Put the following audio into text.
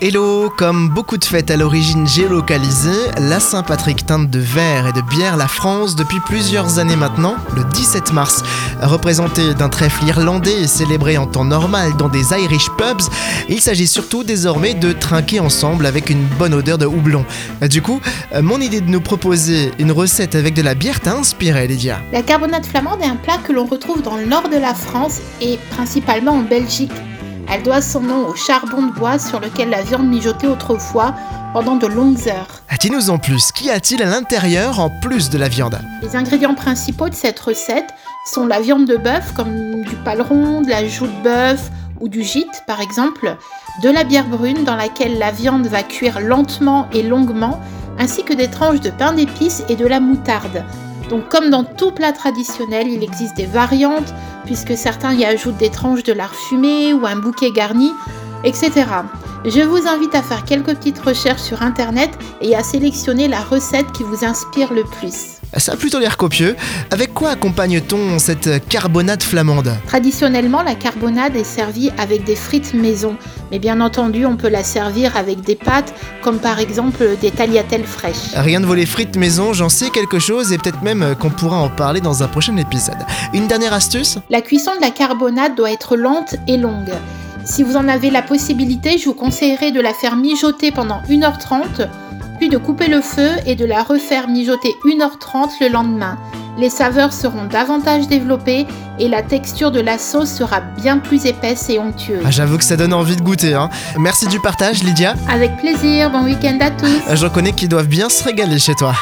Hello, comme beaucoup de fêtes à l'origine géolocalisée, la Saint-Patrick teinte de verre et de bière la France depuis plusieurs années maintenant, le 17 mars. Représenté d'un trèfle irlandais et célébré en temps normal dans des Irish pubs, il s'agit surtout désormais de trinquer ensemble avec une bonne odeur de houblon. Du coup, mon idée de nous proposer une recette avec de la bière t'a inspiré, Lydia? La carbonade flamande est un plat que l'on retrouve dans le nord de la France et principalement en Belgique. Elle doit son nom au charbon de bois sur lequel la viande mijotait autrefois pendant de longues heures. Dis-nous en plus, qu'y a-t-il à l'intérieur en plus de la viande? Les ingrédients principaux de cette recette sont la viande de bœuf, comme du paleron, de la joue de bœuf ou du gîte par exemple, de la bière brune dans laquelle la viande va cuire lentement et longuement, ainsi que des tranches de pain d'épices et de la moutarde. Donc comme dans tout plat traditionnel, il existe des variantes, puisque certains y ajoutent des tranches de lard fumé ou un bouquet garni, etc. Je vous invite à faire quelques petites recherches sur Internet et à sélectionner la recette qui vous inspire le plus. Ça a plutôt l'air copieux. Avec quoi accompagne-t-on cette carbonade flamande? Traditionnellement, la carbonade est servie avec des frites maison. Mais bien entendu, on peut la servir avec des pâtes, comme par exemple des tagliatelles fraîches. Rien de vaut les frites maison, j'en sais quelque chose et peut-être même qu'on pourra en parler dans un prochain épisode. Une dernière astuce? La cuisson de la carbonade doit être lente et longue. Si vous en avez la possibilité, je vous conseillerais de la faire mijoter pendant 1h30 puis de couper le feu et de la refaire mijoter 1h30 le lendemain. Les saveurs seront davantage développées et la texture de la sauce sera bien plus épaisse et onctueuse. Ah, J'avoue que ça donne envie de goûter. Hein. Merci du partage, Lydia. Avec plaisir, bon week-end à tous. J'en connais qui doivent bien se régaler chez toi.